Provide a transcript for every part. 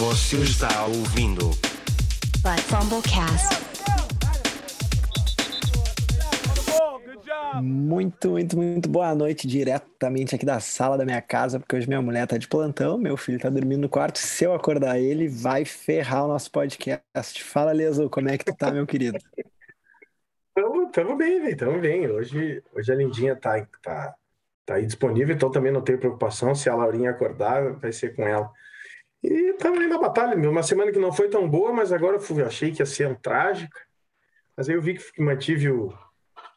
Você está ouvindo But Fumblecast. Muito, muito, muito boa noite diretamente aqui da sala da minha casa, porque hoje minha mulher tá de plantão, meu filho tá dormindo no quarto. Se eu acordar ele, vai ferrar o nosso podcast. Fala, Leso, como é que tu tá, meu querido? Tamo, tamo bem, velho, tamo bem. Hoje, hoje a Lindinha tá, tá, tá aí disponível, então também não tenho preocupação. Se a Laurinha acordar, vai ser com ela. E tamo aí na batalha, meu. Uma semana que não foi tão boa, mas agora eu fui- achei que ia ser um trágica. Mas aí eu vi que mantive o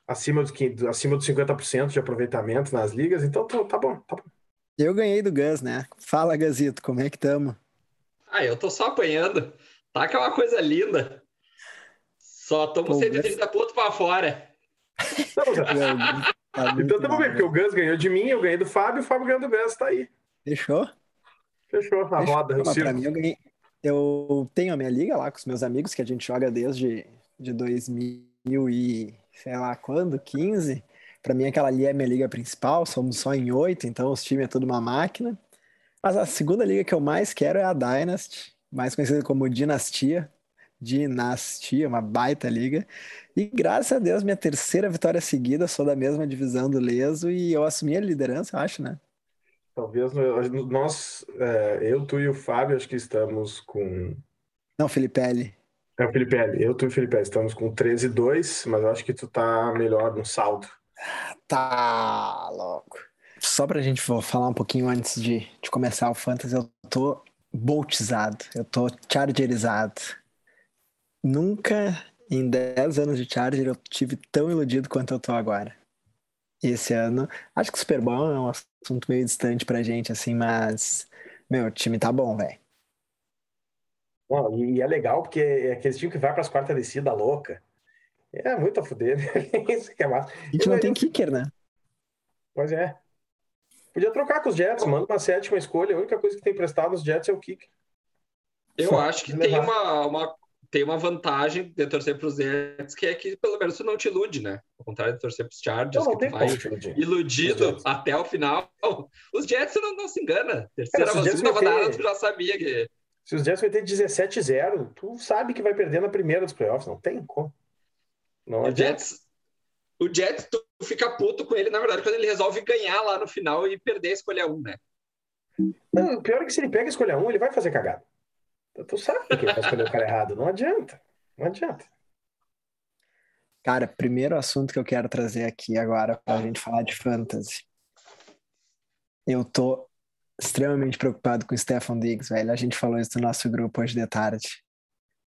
acima dos, acima dos 50% de aproveitamento nas ligas, então tô- tá bom, tá bom. Eu ganhei do Gus, né? Fala, Gazito, como é que tamo? Ah, eu tô só apanhando. Tá que é uma coisa linda. Só tomo Pô, 130 pontos pra fora. Então, Tá muito então tamo mal, bem, porque o Gus ganhou de mim, eu ganhei do Fábio, o Fábio ganhou do Gus, tá aí. Fechou? Fechou a Fechou. roda, pra mim, eu ganhei. Eu tenho a minha liga lá com os meus amigos, que a gente joga desde de 2000 e sei lá quando, 15. Pra mim, aquela ali é a minha liga principal, somos só em oito, então os times é tudo uma máquina. Mas a segunda liga que eu mais quero é a Dynasty, mais conhecida como Dinastia. Dinastia, uma baita liga. E graças a Deus, minha terceira vitória seguida, sou da mesma divisão do Leso e eu assumi a liderança, eu acho, né? Talvez nós, é, eu, tu e o Fábio, acho que estamos com. Não, Felipe É o Felipe L. Eu, tu e o Felipe L. Estamos com 13 e 2, mas eu acho que tu tá melhor no saldo. Tá louco. Só pra gente falar um pouquinho antes de, de começar o Fantasy, eu tô boltizado, eu tô chargerizado. Nunca em 10 anos de Charger eu tive tão iludido quanto eu tô agora. E esse ano, acho que o Super Bowl é um assunto meio distante pra gente, assim, mas, meu, o time tá bom, velho. E, e é legal porque é aquele time que vai para as quartas descidas louca. É muito a fuder, né? Isso que é massa. A gente não tem kicker, né? Pois é. Podia trocar com os Jets, manda uma sétima escolha. A única coisa que tem prestado nos Jets é o kick. Eu Só acho que levar. tem uma, uma- tem uma vantagem de torcer pros Jets, que é que pelo menos tu não te ilude, né? Ao contrário de torcer pros Chargers, Não, não que tu vai. Os iludido até o final. Os Jets não, não se engana. Terceira, os Jets segunda rodada, tu já sabia que. Se os Jets vai ter 17-0, tu sabe que vai perder na primeira dos playoffs. Não tem como. Não O. Jets, o Jets, tu fica puto com ele, na verdade, quando ele resolve ganhar lá no final e perder a escolha 1, né? Não, o pior é que se ele pega a escolha 1, ele vai fazer cagada. Tu- Tu sabe que ele vai escolher o cara errado. Não adianta. Não adianta. Cara, primeiro assunto que eu quero trazer aqui agora pra gente falar de fantasy. Eu tô extremamente preocupado com o Stefan Diggs, velho. A gente falou isso no nosso grupo hoje de tarde.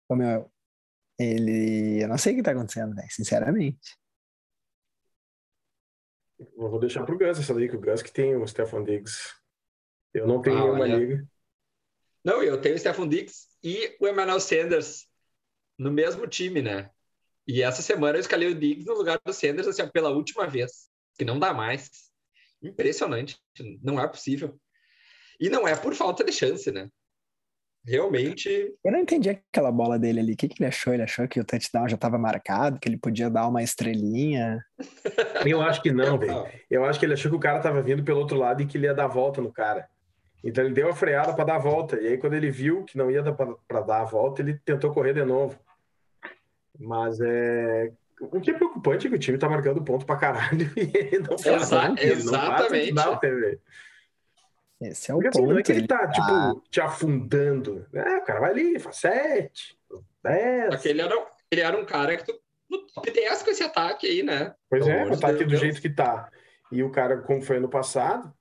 Ô, meu, ele. Eu não sei o que tá acontecendo, velho, sinceramente. Eu vou deixar pro Gus essa liga, o Gus que tem o Stefan Diggs. Eu não tenho Ah, nenhuma olha. liga. Não, eu tenho o Stephen Diggs e o Emmanuel Sanders no mesmo time, né? E essa semana eu escalei o Diggs no lugar do Sanders assim, pela última vez, que não dá mais. Impressionante, não é possível. E não é por falta de chance, né? Realmente, Eu não entendi aquela bola dele ali. O que, que ele achou? Ele achou que o touchdown já tava marcado, que ele podia dar uma estrelinha. Eu acho que não, velho. Eu acho que ele achou que o cara tava vindo pelo outro lado e que ele ia dar a volta no cara. Então ele deu a freada para dar a volta. E aí, quando ele viu que não ia dar para dar a volta, ele tentou correr de novo. Mas é. O que é preocupante é que o time tá marcando ponto pra caralho e ele não faz Exa- ponto, não exatamente. touchdown, né, velho? Esse é o Porque assim, ponto. não é que ele tá, tipo, te afundando. É, o cara vai ali, faz sete, dez. Só que ele era, ele era um cara que tu, no top 10 com esse ataque aí, né? Pois Pelo é, tá aqui Deus. do jeito que tá. E o cara, como foi ano passado,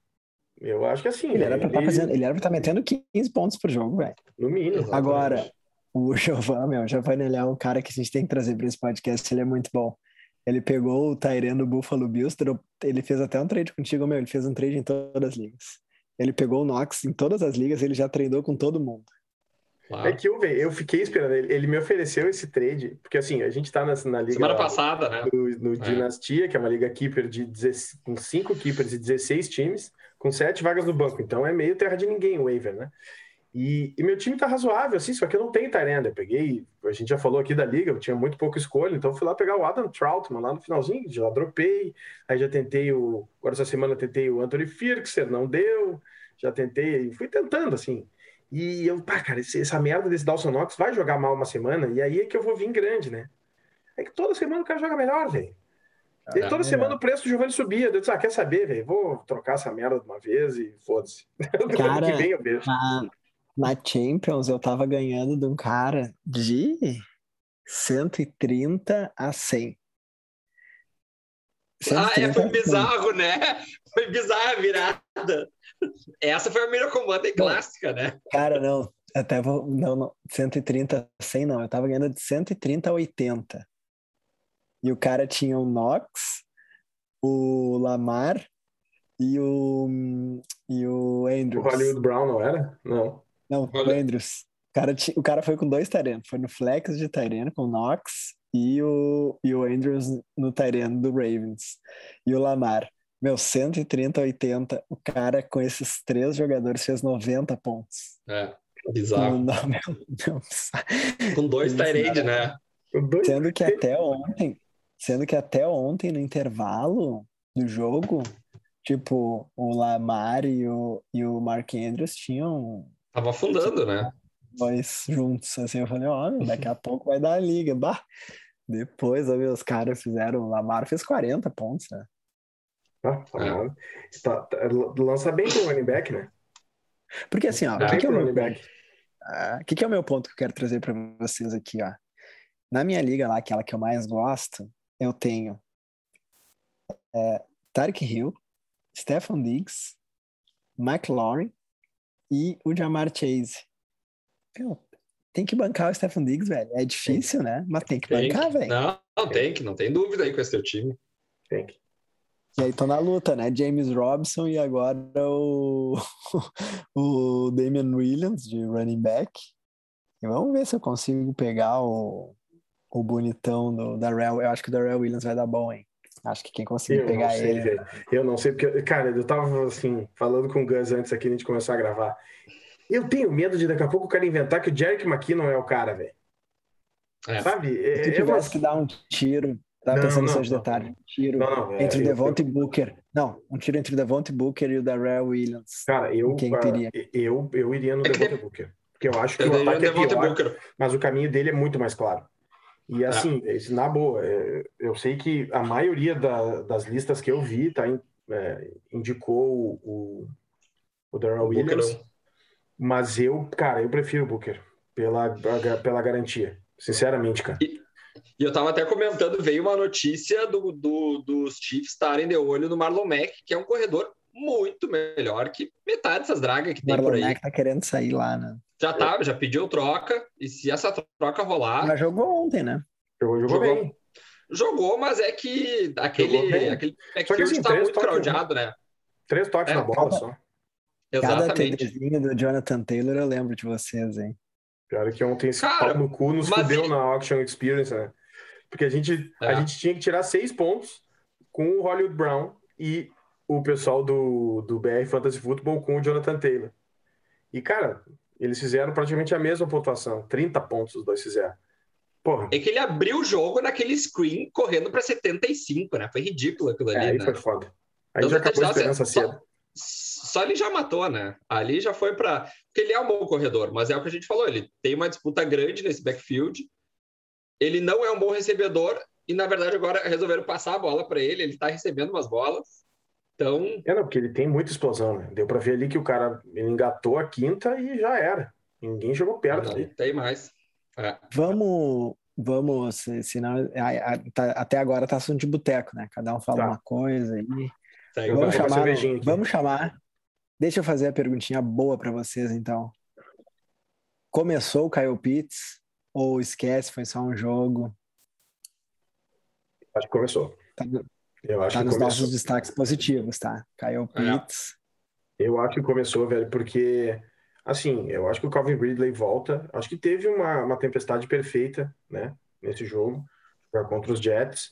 eu acho que assim, Ele era pra ele- estar ele era pra tá metendo 15 pontos por jogo, velho. no mínimo. exatamente. Agora, o Giovanni, meu, o Giovanni ele é um cara que a gente tem que trazer para esse podcast, ele é muito bom. Ele pegou o Tyrene do Buffalo Bills, ele fez até um trade contigo, meu, ele fez um trade em todas as ligas. Ele pegou o Knox em todas as ligas, ele já treinou com todo mundo. Claro. É que eu, eu fiquei esperando. Ele, ele me ofereceu esse trade, porque assim, a gente tá nessa, na liga Semana lá passada, né? no, no É. Dinastia, que é uma liga keeper de 16 com cinco keepers e 16 times, com sete vagas no banco. Então é meio terra de ninguém o waiver, né? E, e meu time tá razoável, assim, só que eu não tenho Tyrande. Eu peguei, a gente já falou aqui da liga, eu tinha muito pouco escolha, então fui lá pegar o Adam Troutman lá no finalzinho, já dropei. Aí já tentei o. Agora essa semana tentei o Anthony Firkser, não deu. Já tentei, fui tentando, assim. E eu, pá, cara, esse- essa merda desse Dawson Knox vai jogar mal uma semana, e aí é que eu vou vir grande, né? É que toda semana o cara joga melhor, velho. E toda é. semana o preço do Giovanni subia. Eu disse, ah, quer saber, velho? Vou trocar essa merda de uma vez e foda-se. Cara, que vem eu vejo. Na, na Champions eu tava ganhando de um cara de 130 a 100. Ah, é, 130 foi a 100. bizarro, né? Foi bizarra a virada. Essa foi a melhor comanda clássica, né? Cara, não. Até vou. Não, não. 130 a 100 não. Eu tava ganhando de 130 a 80. E o cara tinha o Knox, o Lamar e o. E o O Andrews. Hollywood Brown não era? Não. Não, o Andrews. O cara, o cara foi com dois Tyrene. Foi no flex de Tyrene com o Knox e o, e o Andrews no Tyrene do Ravens. E o Lamar. Meu, 130, 80. O cara com esses três jogadores fez 90 pontos. É, bizarro. não. Com dois Tyrande, né? O Sendo que até ontem, sendo que até ontem, no intervalo do jogo, tipo, o Lamar e o, e o Mark Andrews tinham Tava afundando, né? dois juntos. Assim, eu falei, ó, meu, daqui a pouco vai dar a liga. Bah. Depois, ó, os caras fizeram. O Lamar fez 40 pontos, né? Ah, tá É. Tá- tá- lança bem pro running back, né? Porque assim, ó, o que, que é o meu running ponto? back. Ah, O que, que é o meu ponto que eu quero trazer para vocês aqui, ó? Na minha liga lá, aquela que eu mais gosto, eu tenho é, Tarek Hill, Stefan Diggs, McLaurin e o Jamar Chase. Meu, tem que bancar o Stefan Diggs, velho. É difícil, né? Mas tem que Tem bancar, que- velho. Não, não tem que, não tem dúvida aí com esse teu time. Tem que. E aí tô na luta, né? James Robson e agora o, o Damian Williams de running back. E vamos ver se eu consigo pegar o, o bonitão do Darrell. Eu acho que o Darrell Williams vai dar bom, hein? Acho que quem conseguir Eu pegar sei, ele. velho. Eu não sei, porque, cara, eu tava assim, falando com o Gus antes aqui de a gente começar a gravar. Eu tenho medo de daqui a pouco o cara inventar que o Jerick McKinnon é o cara, velho. É. Sabe? Se É, tu é tivesse umas- que dar um tiro, tava Não, pensando não, nesses não. detalhes. Um tiro Não, não, é, entre o eu- Devonta e Booker. Não, um tiro entre o Devonta Booker e o Darrell Williams. Cara, eu, Quem ah, teria? eu, eu iria no É Devonta tem- Booker. Porque eu acho que Eu o ataque é pior, Booker. mas o caminho dele é muito mais claro. E assim, esse- na boa, é, eu sei que a maioria da- das listas que eu vi tá, é, indicou o, o, Darrell Booker Williams, não. mas eu, cara, eu prefiro o Booker pela, pela garantia. Sinceramente, cara. E eu tava até comentando, veio uma notícia do, do- dos Chiefs estarem de olho no Marlon Mack, que é um corredor muito melhor que metade dessas dragas que O tem por aí. Mack tá querendo sair lá, né? Já tá, já pediu troca, e se essa troca rolar, Mas jogou ontem, né? Jogou, jogou, Jogou. bem. jogou, mas é que aquele, aquele backfield assim, tá muito toques, crowdado, né? Três toques É, na bola cada- só. Cada Exatamente. TDzinho do Jonathan Taylor eu lembro de vocês, hein? Pior é que ontem esse Cara, pau no cu nos fudeu ele- na Auction Experience, né? Porque a gente, a É. gente tinha que tirar seis pontos com o Hollywood Brown e o pessoal do, do BR Fantasy Football com o Jonathan Taylor. E, cara, eles fizeram praticamente a mesma pontuação. 30 pontos os dois fizeram. Porra, É que ele abriu o jogo naquele screen correndo para 75, né? Foi ridículo aquilo é, ali, aí né? foi foda. Aí Então, já acabou a touchdown, esperança só- cedo. Só ele já matou, né? Ali já foi para. Porque ele é um bom corredor, mas é o que a gente falou, ele tem uma disputa grande nesse backfield. Ele não é um bom recebedor e, na verdade, agora resolveram passar a bola para ele. Ele tá recebendo umas bolas. Então, É, não, porque ele tem muita explosão, né? Deu pra ver ali que o cara ele engatou a quinta e já era. Ninguém chegou perto não ali. tem mais. É. Vamos, vamos, se- senão a- a- tá- até agora tá assunto de boteco, né? Cada um fala Tá. uma coisa aí. Vou Vamos chamar, vamos chamar. Deixa eu fazer a perguntinha boa para vocês, então. Começou o Kyle Pitts ou esquece, foi só um jogo? Acho que começou. Tá, Eu acho tá que nos começou. nossos destaques positivos, tá? Kyle Pitts. Eu acho que começou, velho, porque, assim, eu acho que o Calvin Ridley volta. Acho que teve uma, uma tempestade perfeita, né, nesse jogo, jogar contra os Jets.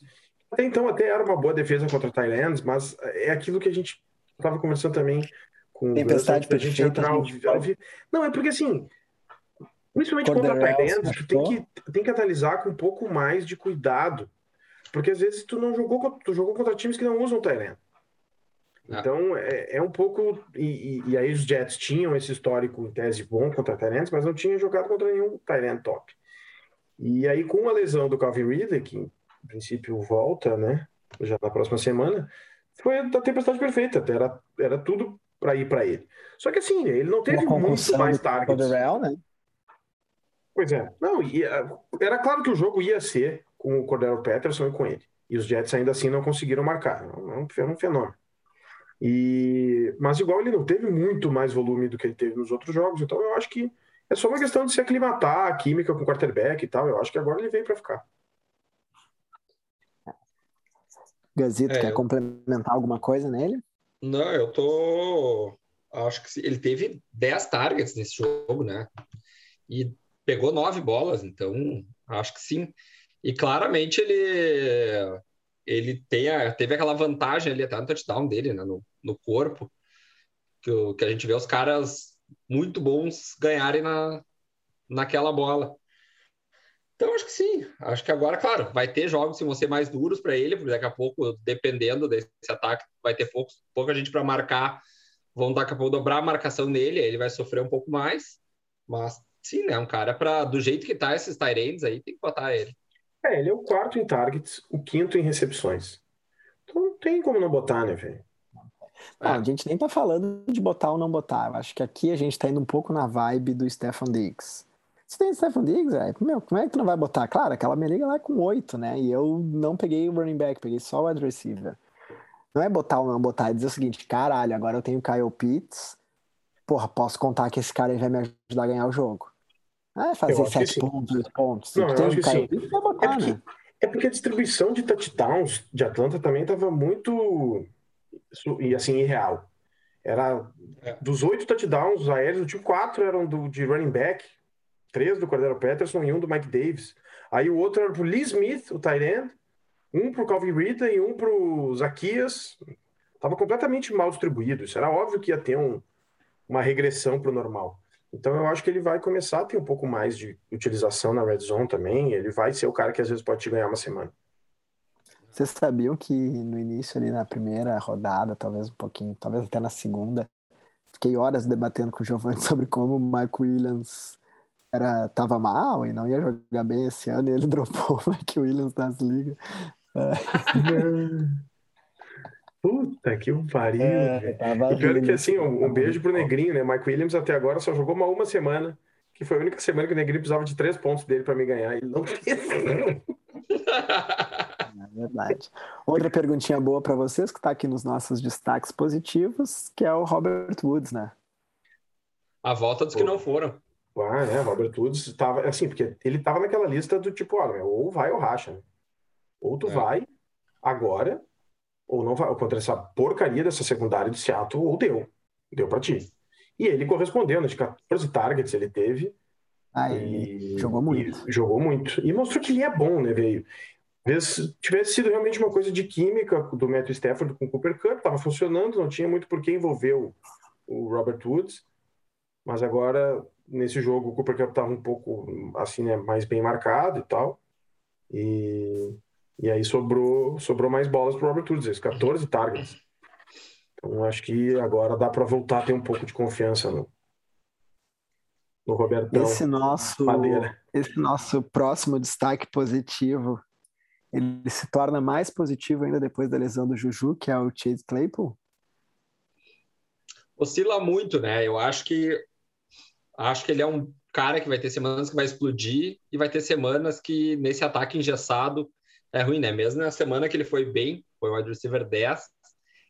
Até então, até era uma boa defesa contra o Thailands, mas é aquilo que a gente estava conversando também com o Gus Tempestade antes da gente entrar ao, a Não, é porque, assim, principalmente contra o Cordarrelle se Thailands, tu tem que, tem que analisar com um pouco mais de cuidado. Porque às vezes tu não jogou, contra- tu jogou contra times que não usam o Thailand. Ah. Então, é, é um pouco. E, e- e aí os Jets tinham esse histórico em tese bom contra Tyrants, mas não tinham jogado contra nenhum Tyrant top. E aí, com a lesão do Calvin Ridley, que em princípio volta, né? Já na próxima semana, foi a tempestade perfeita. Era, era tudo para ir para ele. Só que assim, ele não teve muito mais targets. Cordell, né? Pois é. Não, e, ah, era claro que o jogo ia ser com o Cordero Patterson e com ele. E os Jets ainda assim não conseguiram marcar. É um, é um fenômeno. E, mas igual ele não teve muito mais volume do que ele teve nos outros jogos, então eu acho que é só uma questão de se aclimatar a química com o quarterback e tal. Eu acho que agora ele veio para ficar. Gazito, É, quer eu- complementar alguma coisa nele? Não, eu tô. Acho que ele teve 10 targets nesse jogo, né? E pegou nove bolas, então acho que sim. E claramente ele ele tem a- teve aquela vantagem ali até no touchdown dele, né? No, no corpo, que, o- que a gente vê os caras muito bons ganharem na, naquela bola. Então acho que sim. Acho que agora, claro, vai ter jogos que vão ser mais duros para ele, porque daqui a pouco, dependendo desse ataque, vai ter poucos, pouca gente para marcar. Vão daqui a pouco dobrar a marcação nele, aí ele vai sofrer um pouco mais. Mas sim, né? Um cara para do jeito que tá esses Tyrands aí, tem que botar ele. É, ele é o quarto em targets, o quinto em recepções. Então não tem como não botar, né, velho? É. a gente nem tá falando de botar ou não botar. Eu acho que aqui a gente tá indo um pouco na vibe do Stefan Diggs. Se tem Stefan Diggs, velho, meu, como é que tu não vai botar? Claro, aquela minha liga lá é com oito, né? E eu não peguei o running back, peguei só o wide receiver. Não é botar ou não botar, é dizer o seguinte, caralho, agora eu tenho o Kyle Pitts, porra, posso contar que esse cara vai me ajudar a ganhar o jogo. Ah, Eu fazer sete sim. pontos, oito pontos. Não, tem sim. Pitts, vai É porque, né? é porque a distribuição de touchdowns de Atlanta também estava muito e assim irreal. Era É. dos oito touchdowns aéreos, tinha quatro eram do, de running back, três do Cordero Patterson e um do Mike Davis. Aí o outro era pro Lee Smith, o tight end, um pro Calvin Ridley e um pro Zaquias. Tava completamente mal distribuído. Isso era óbvio que ia ter um- uma regressão pro normal. Então eu acho que ele vai começar a ter um pouco mais de utilização na red zone também. Ele vai ser o cara que às vezes pode te ganhar uma semana. Vocês sabiam que no início ali na primeira rodada, talvez um pouquinho, talvez até na segunda, fiquei horas debatendo com o Giovanni sobre como o Mike Williams era, tava mal e não ia jogar bem esse ano e ele dropou o Mike Williams das ligas. Puta que pariu, É, O pior que assim, um, um beijo pro Negrinho, né? Mike Williams até agora só jogou uma, uma semana, que foi a única semana que o Negrinho precisava de três pontos dele para me ganhar. Ele não fez. É verdade. Outra perguntinha boa para vocês, que está aqui nos nossos destaques positivos, que é o Robert Woods, né? A volta dos que não foram. Ah, né? Robert Woods estava assim, porque ele estava naquela lista do tipo, olha, ou vai ou racha, né? Ou tu É. vai agora, ou não vai, contra essa porcaria dessa secundária de Seattle, ou deu. Deu para ti. E ele correspondeu, né? De 14 targets ele teve. Aí E- jogou muito. e jogou muito. E mostrou que ele é bom, né, veio? Talvez tivesse sido realmente uma coisa de química do Matthew Stafford com o Cooper Cup, estava funcionando, não tinha muito por que envolver o, o Robert Woods. Mas agora, nesse jogo, o Cooper Cup estava um pouco assim, né, mais bem marcado e tal. E, e aí sobrou, sobrou mais bolas para o Robert Woods, esses 14 targets. Então acho que agora dá para voltar a ter um pouco de confiança no, no Robertão. Esse nosso, Madeira. esse nosso próximo destaque positivo, ele se torna mais positivo ainda depois da lesão do Juju, que é o Chase Claypool. Oscila muito, né? Eu acho que acho que ele é um cara que vai ter semanas que vai explodir e vai ter semanas que nesse ataque engessado é ruim, né? Mesmo na semana que ele foi bem, foi o wide receiver 10,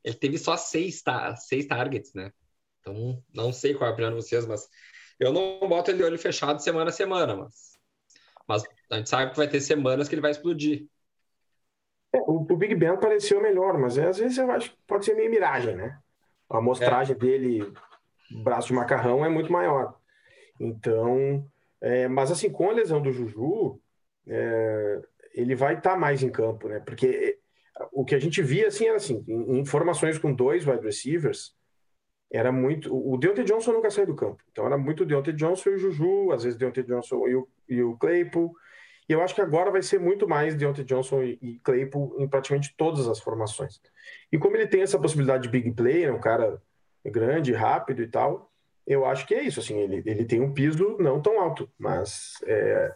ele teve só seis, ta seis targets, né? Então, não sei qual é a opinião de vocês, mas eu não boto ele de olho fechado semana a semana, mas, mas a gente sabe que vai ter semanas que ele vai explodir. É, o, o Big Ben pareceu melhor, mas é, às vezes eu acho que pode ser meio miragem, né? A amostragem dele, braço de macarrão, é muito maior. Então, é, mas assim, com a lesão do Juju, é, ele vai estar mais em campo, né? Porque o que a gente via, assim, era assim, em formações com dois wide receivers, era muito... O Deontay Johnson nunca saiu do campo. Então, era muito o Deontay Johnson e o Juju, às vezes Deontay Johnson e o, e o Claypool. E eu acho que agora vai ser muito mais Deontay Johnson e, e Claypool em praticamente todas as formações. E como ele tem essa possibilidade de big play, é um cara grande, rápido e tal, eu acho que é isso. Assim, ele, ele tem um piso não tão alto, mas é,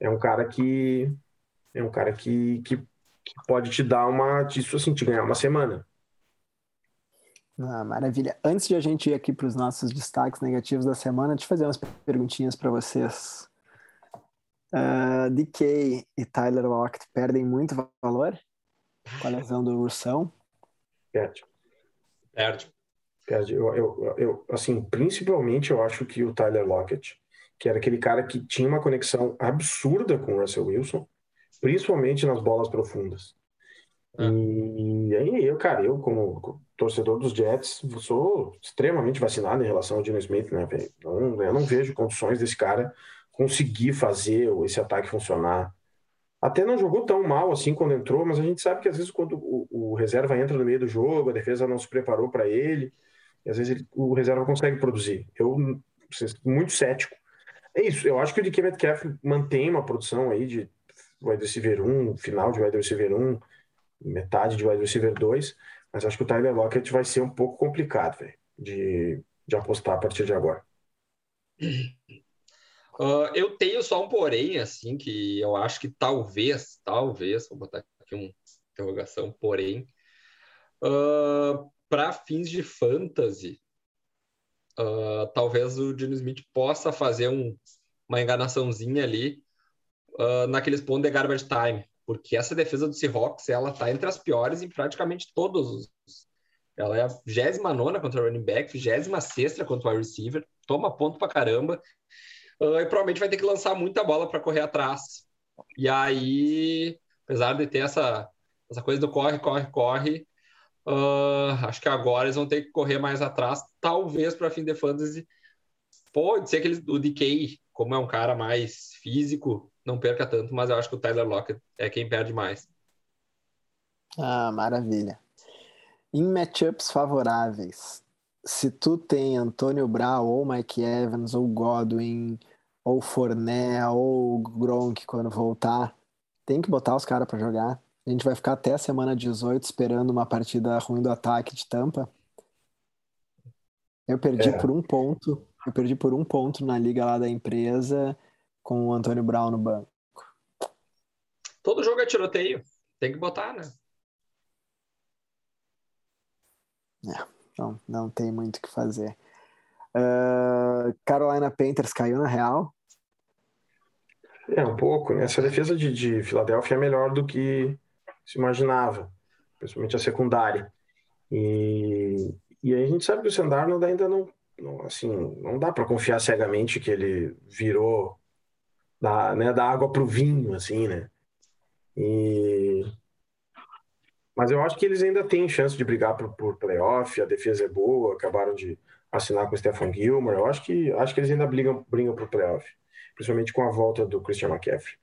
é um cara que é um cara que, que, que pode te dar uma, isso assim, te ganhar uma semana. Ah, maravilha. Antes de a gente ir aqui para os nossos destaques negativos da semana, deixa eu fazer umas perguntinhas para vocês. Uh, DK e Tyler Lockett perdem muito valor com a lesão do Ursão? Perde. Perde. Perde. Eu, eu, eu, assim, principalmente eu acho que o Tyler Lockett, que era aquele cara que tinha uma conexão absurda com o Russell Wilson, principalmente nas bolas profundas. Ah. E aí eu, cara, eu como torcedor dos Jets, sou extremamente vacinado em relação ao Dino Smith, né, velho? Eu não vejo condições desse cara conseguir fazer esse ataque funcionar. Até não jogou tão mal assim quando entrou, mas a gente sabe que às vezes quando o, o reserva entra no meio do jogo, a defesa não se preparou para ele, e às vezes ele, o reserva consegue produzir. Eu muito cético. É isso, eu acho que o DK Metcalf mantém uma produção aí de wide receiver 1, final de wide receiver 1, metade de wide receiver 2, mas acho que o Tyler Lockett vai ser um pouco complicado, velho, de, de apostar a partir de agora. Uh, eu tenho só um porém, assim, que eu acho que talvez, talvez, vou botar aqui uma interrogação, porém, uh, para fins de fantasy, uh, talvez o Dino Smith possa fazer um, uma enganaçãozinha ali naqueles pontos de garbage time porque essa defesa do Seahawks, ela tá entre as piores em praticamente todos os... Ela é a 29 contra o running back, 26 contra o wide receiver, toma ponto pra caramba, uh, e provavelmente vai ter que lançar muita bola para correr atrás. E aí, apesar de ter essa, essa coisa do corre, corre, corre, uh, acho que agora eles vão ter que correr mais atrás, talvez para fim de fantasy. Pode ser que eles, o DK, como é um cara mais físico, não perca tanto, mas eu acho que o Tyler Lockett é quem perde mais. Ah, maravilha. Em matchups favoráveis, se tu tem Antônio Brown ou Mike Evans ou Godwin ou Forné ou Gronk quando voltar, tem que botar os caras para jogar. A gente vai ficar até a semana 18 esperando uma partida ruim do ataque de Tampa. Eu perdi é. por um ponto. Eu perdi por um ponto na liga lá da empresa com o Antônio Brown no banco. Todo jogo é tiroteio. Tem que botar, né? É, não, não tem muito o que fazer. Uh, Carolina Panthers caiu na real? É, um pouco. Né? Essa defesa de, de Filadélfia é melhor do que se imaginava, principalmente a secundária. E, e aí a gente sabe que o Sandarnold ainda não, não assim, não dá para confiar cegamente que ele virou da, né, da água para o vinho, assim, né? E... Mas eu acho que eles ainda têm chance de brigar por, por playoff, a defesa é boa, acabaram de assinar com o Stephen Gilmore, eu acho que, acho que eles ainda brigam, brigam por playoff, principalmente com a volta do Christian McCaffrey.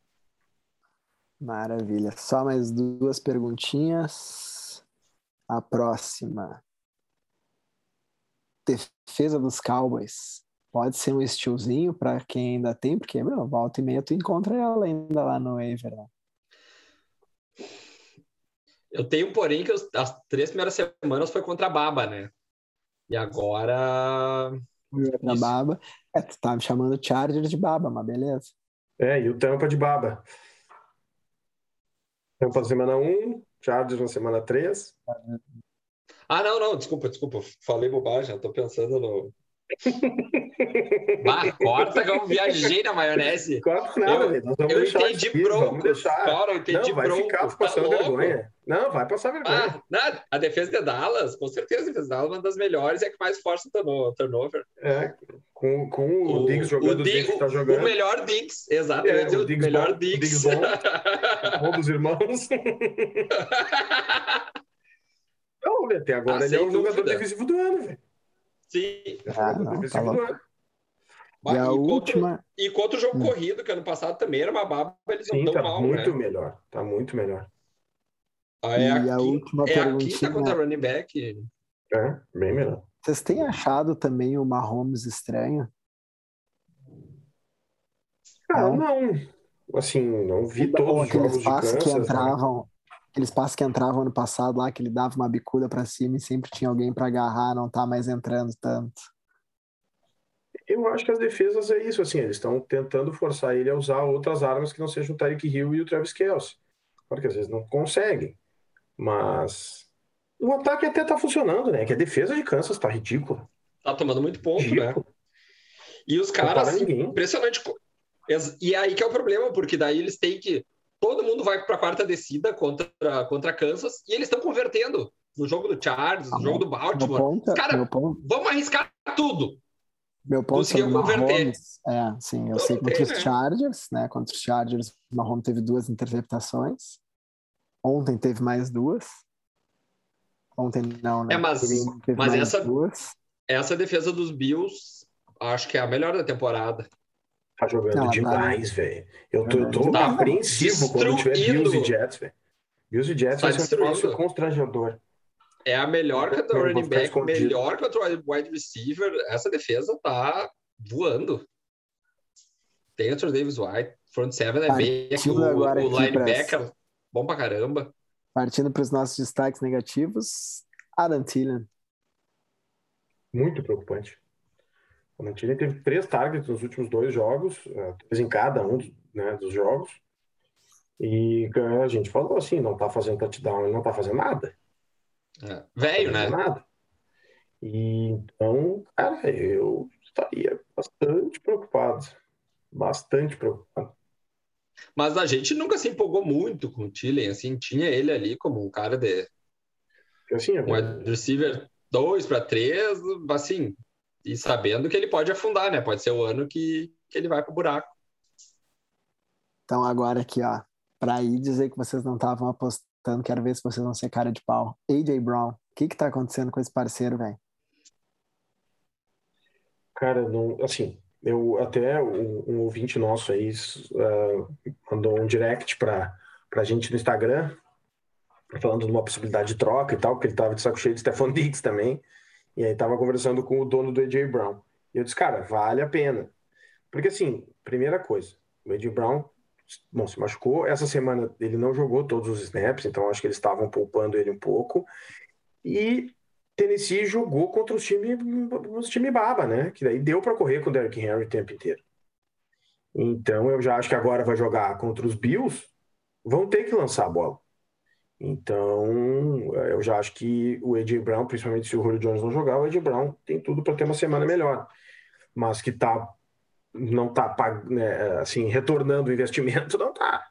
Maravilha. Só mais duas perguntinhas. A próxima. Defesa dos Cowboys pode ser um estilzinho para quem ainda tem, porque, meu, volta e meia tu encontra ela ainda lá no Aver. Né? Eu tenho, porém, que as três primeiras semanas foi contra a Baba, né? E agora. Na Baba. É, tu tá me chamando Charger de Baba, mas beleza. É, e o Tampa de Baba. Tampa na semana 1, Chargers na semana 3. Ah, não, não, desculpa, desculpa. Falei bobagem, tô pensando no, Bah, corta que eu viajei na maionese. Corta nada, eu, eu entendi aqui, bronco. Cara, eu entendi não, vai bronco. Ficar tá passando vergonha. Não, vai passar vergonha. Ah, nada. A defesa de Dallas, com certeza, a defesa de Dallas é uma das melhores e é que mais força o turnover. É, com, com o, o Diggs jogando, o, Diggs, o tá jogando. O melhor Diggs, exato. É, o, o Diggs melhor bom, Diggs. Diggs bom, bom dos irmãos. Não, até agora ah, ele é o jogador defensivo do ano, velho. Sim. Ah, não, tá e, a última... contra, e contra o jogo hum. corrido, que ano passado também era uma baba, eles Sim, não tá mal, muito né? melhor. Tá muito melhor. Ah, é, a, a última é a quinta contra running back. É, bem melhor. Vocês têm achado também o Mahomes estranho? Cara, não. não. assim, não vi Ou todos os aqueles jogos de Kansas. que né? Aqueles passes que entravam ano passado lá, que ele dava uma bicuda pra cima e sempre tinha alguém pra agarrar, não tá mais entrando tanto. Eu acho que as defesas é isso, assim, eles estão tentando forçar ele a usar outras armas que não sejam o Tyreek Hill e o Travis Kelce. Claro que às vezes não conseguem, mas o ataque até tá funcionando, né? Que a defesa de Kansas tá ridícula. Tá tomando muito ponto, né? E os caras, para impressionante. E aí que é o problema, porque daí eles têm que. Todo mundo vai para a quarta descida contra, contra Kansas e eles estão convertendo no jogo do Chargers, no Ah, jogo do Baltimore. ponto, meu ponto, vão arriscar tudo. meu ponto conseguiu o converter. É, sim, eu Não, sei contra os né? Chargers, né? Contra os Chargers, o Mahomes teve duas interceptações. Ontem teve mais duas. Ontem não, né? É, mas, mas essa, duas. essa defesa dos Bills, acho que é a melhor da temporada. Tá jogando Não, demais, velho. Eu tô, eu tô Tá apreensivo quando tiver. Bills e Jets, velho. Bills e Jets Tá vai ser um negócio constrangedor. É a melhor contra o running back, escondido. melhor contra o wide receiver. Essa defesa tá voando. Tem o Davis White, front seven é bem aqui, Partindo o, agora o aqui linebacker, bom pra caramba. Partindo para os nossos destaques negativos, Adam Thielen. Muito preocupante. O Mantini teve três targets nos últimos dois jogos, eh, três em cada um né, dos jogos. E a gente falou assim, não tá fazendo touchdown, ele não tá fazendo nada. É. Velho, Não tá né? fazendo Nada. E, então, cara, eu estaria bastante preocupado. Bastante preocupado. Mas a gente nunca se empolgou muito com o Tillen, assim, tinha ele ali como um cara de assim, um wide receiver 2 para 3, assim, e sabendo que ele pode afundar, né? Pode ser o ano que, que ele vai pro buraco. Então agora aqui, ó, para ir dizer que vocês não estavam apostando, quero ver se vocês vão ser cara de pau. AJ Brown, o que que tá acontecendo com esse parceiro, velho? Cara, não, assim, eu até um, um ouvinte nosso aí eh, mandou um direct para a gente no Instagram, falando de uma possibilidade de troca e tal, porque ele tava de saco cheio de Stephon Diggs também, e aí tava conversando com o dono do AJ Brown. E eu disse, cara, vale a pena. Porque assim, primeira coisa, o AJ Brown, bom, se machucou, essa semana ele não jogou todos os snaps, então acho que eles estavam poupando ele um pouco, e Tennessee jogou contra os times os time baba, né? Que daí deu para correr com o Derrick Henry o tempo inteiro. Então eu já acho que agora vai jogar contra os Bills, vão ter que lançar a bola. Então eu já acho que o AJ Brown, principalmente se o Julio Jones não jogar, o AJ Brown tem tudo para ter uma semana melhor. Mas que tá não tá né, assim retornando o investimento, não tá.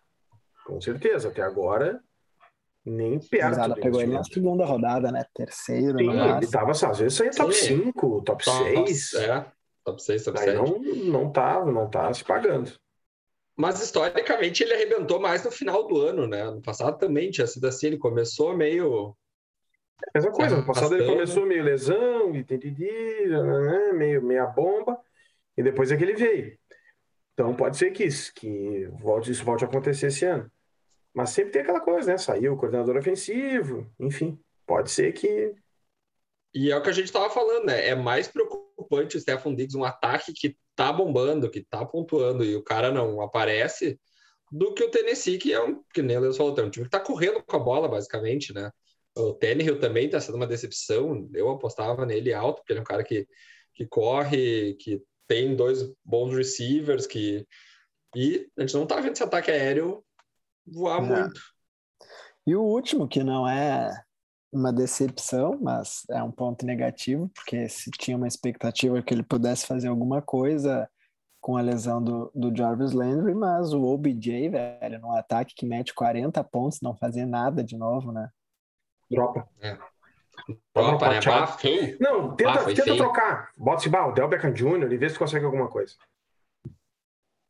Com certeza, até agora nem perto do pegou ele na segunda rodada, né? Terceiro, Sim, no ele tava, às vezes saía top Sim. 5, top Top- 6. É, top 6, top Aí 7. não, não tá, não tá se pagando. Mas historicamente ele arrebentou mais no final do ano, né? No passado também tinha sido assim, ele começou meio. Mesma coisa, no passado ele começou meio lesão, e né, meio meia bomba, e depois é que ele veio. Então pode ser que isso, que volte, isso volte a acontecer esse ano. Mas sempre tem aquela coisa, né? Saiu o coordenador ofensivo, enfim. Pode ser que. E é o que a gente tava falando, né? É mais preocupante o Stefan Diggs, um ataque que tá bombando, que tá pontuando, e o cara não aparece, do que o Tennessee, que é um, que nem o Deus falou, é um time que tá correndo com a bola, basicamente, né? O Tannehill também tá sendo uma decepção. Eu apostava nele alto, porque ele é um cara que, que corre, que tem dois bons receivers, que. E a gente não tá vendo esse ataque aéreo voar É. muito. E o último, que não é uma decepção, mas é um ponto negativo, porque se tinha uma expectativa que ele pudesse fazer alguma coisa com a lesão do, do Jarvis Landry, mas o OBJ, velho, num ataque que mete 40 pontos, não fazer nada de novo, né? Dropa. Tropa, né? Tchau. Bah, feio. Não, tenta, Ah, foi tenta trocar. Bota esse bah, o Del Beckham Jr. e vê se consegue alguma coisa.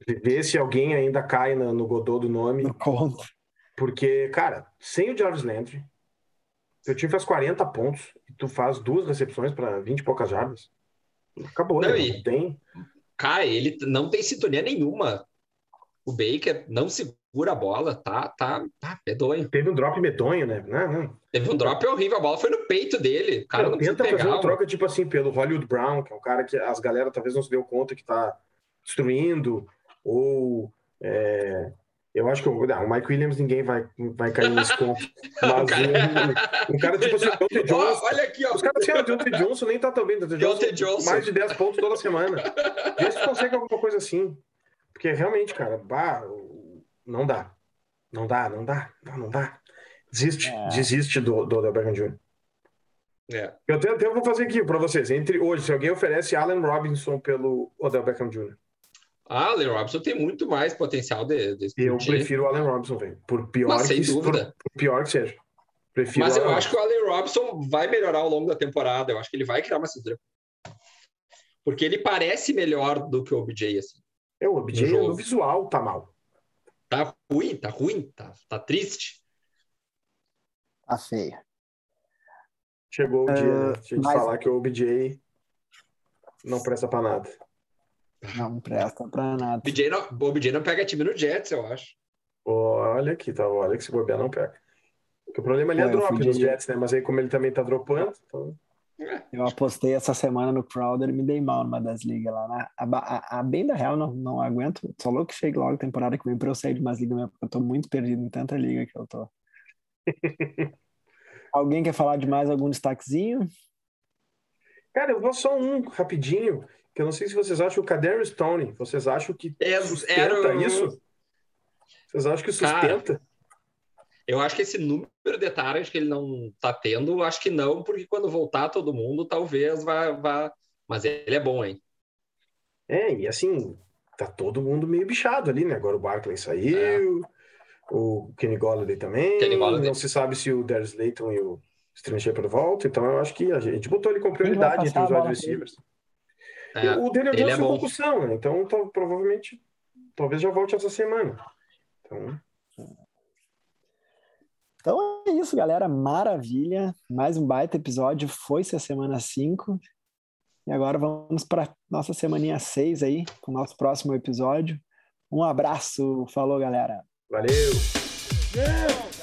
Vê se alguém ainda cai no, no Godot do nome. No conto. Porque, cara, sem o Jarvis Landry, teu time faz 40 pontos e tu faz duas recepções para 20 e poucas jardas. Acabou, Não, né? e- Não tem. Cara, ele não tem sintonia nenhuma. O Baker não segura a bola, tá, tá, tá medonho. Teve um drop medonho, né? Não, não. Teve um drop horrível, a bola foi no peito dele. O cara não tenta fazer pegar. uma um- troca, tipo assim, pelo Hollywood Brown, que é um cara que as galera talvez não se deu conta que tá destruindo, ou É, eu acho que o, não, o Mike Williams ninguém vai, vai cair nesse conto. Mas cara- um, um cara tipo assim, o Deontay Johnson. olha aqui, ó. Os caras assim, ah, o Deontay Johnson nem tá tão bem. Deontay Johnson, Johnson. mais de 10 pontos toda semana. Vê se consegue alguma coisa assim. Porque realmente, cara, bah, não dá. Não dá, não dá, não, não dá. Desiste, É. desiste do, do Odell Beckham Jr. É. Eu até, até vou fazer aqui pra vocês. Entre hoje, se alguém oferece Allen Robinson pelo Odell Beckham Jr., Ah, Allen Robinson tem muito mais potencial de, de eu prefiro o Allen Robinson, velho. Por pior Mas sem que dúvida. Por, por pior que seja. Prefiro Mas eu acho que o Allen Robinson vai melhorar ao longo da temporada. Eu acho que ele vai criar uma cintura. Porque ele parece melhor do que o OBJ, assim. É, o OBJ no no visual tá mal. Tá ruim, tá ruim, tá, tá triste. Tá feio. Chegou o dia né, de a gente mas- falar que o OBJ não presta pra nada. Não presta pra nada. O OBJ não, o OBJ não pega time no Jets, eu acho. Olha aqui, tá? Olha que se bobear não pega. Porque o problema ali é É, drop de- Jets, né? Mas aí como ele também tá dropando, então... Eu apostei essa semana no Crowder e me dei mal numa das ligas lá. né? A, a, a bem da real, não, não aguento. Só louco que chegue logo a temporada que vem pra eu sair de umas ligas mesmo, porque eu tô muito perdido em tanta liga que eu tô. Alguém quer falar de mais algum destaquezinho? Cara, eu vou só um rapidinho, que eu não sei se vocês acham o Kadarius Stone, vocês acham que É, sustenta era isso? Vocês acham que Cara, sustenta? Eu acho que esse número de target que ele não tá tendo, acho que não, porque quando voltar todo mundo, talvez vá. vá... Mas ele é bom, hein? É, e assim, tá todo mundo meio bichado ali, né? Agora o Barkley saiu, o Kenny Golladay também, É. Kenny Golladay. não se sabe se o Darius Layton e o Sterling Shepard voltam, então eu acho que a gente botou ele com prioridade entre os wide receivers. É, o Daniel Jones é bom. concussão, né? Então tá- provavelmente, talvez já volte essa semana. Então, Então é isso, galera. Maravilha. Mais um baita episódio. Foi-se a semana 5. E agora vamos para nossa semaninha 6 aí, com o nosso próximo episódio. Um abraço. Falou, galera. valeu!